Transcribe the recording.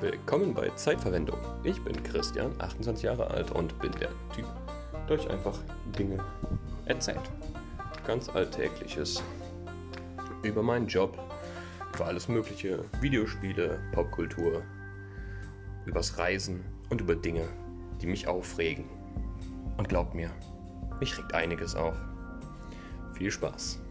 willkommen bei Zeitverwendung. Ich bin Christian, 28 Jahre alt und bin der Typ, der euch einfach Dinge erzählt. Ganz Alltägliches über meinen Job, über alles Mögliche, Videospiele, Popkultur, übers Reisen und über Dinge, die mich aufregen. Und glaubt mir, mich regt einiges auf. Viel Spaß!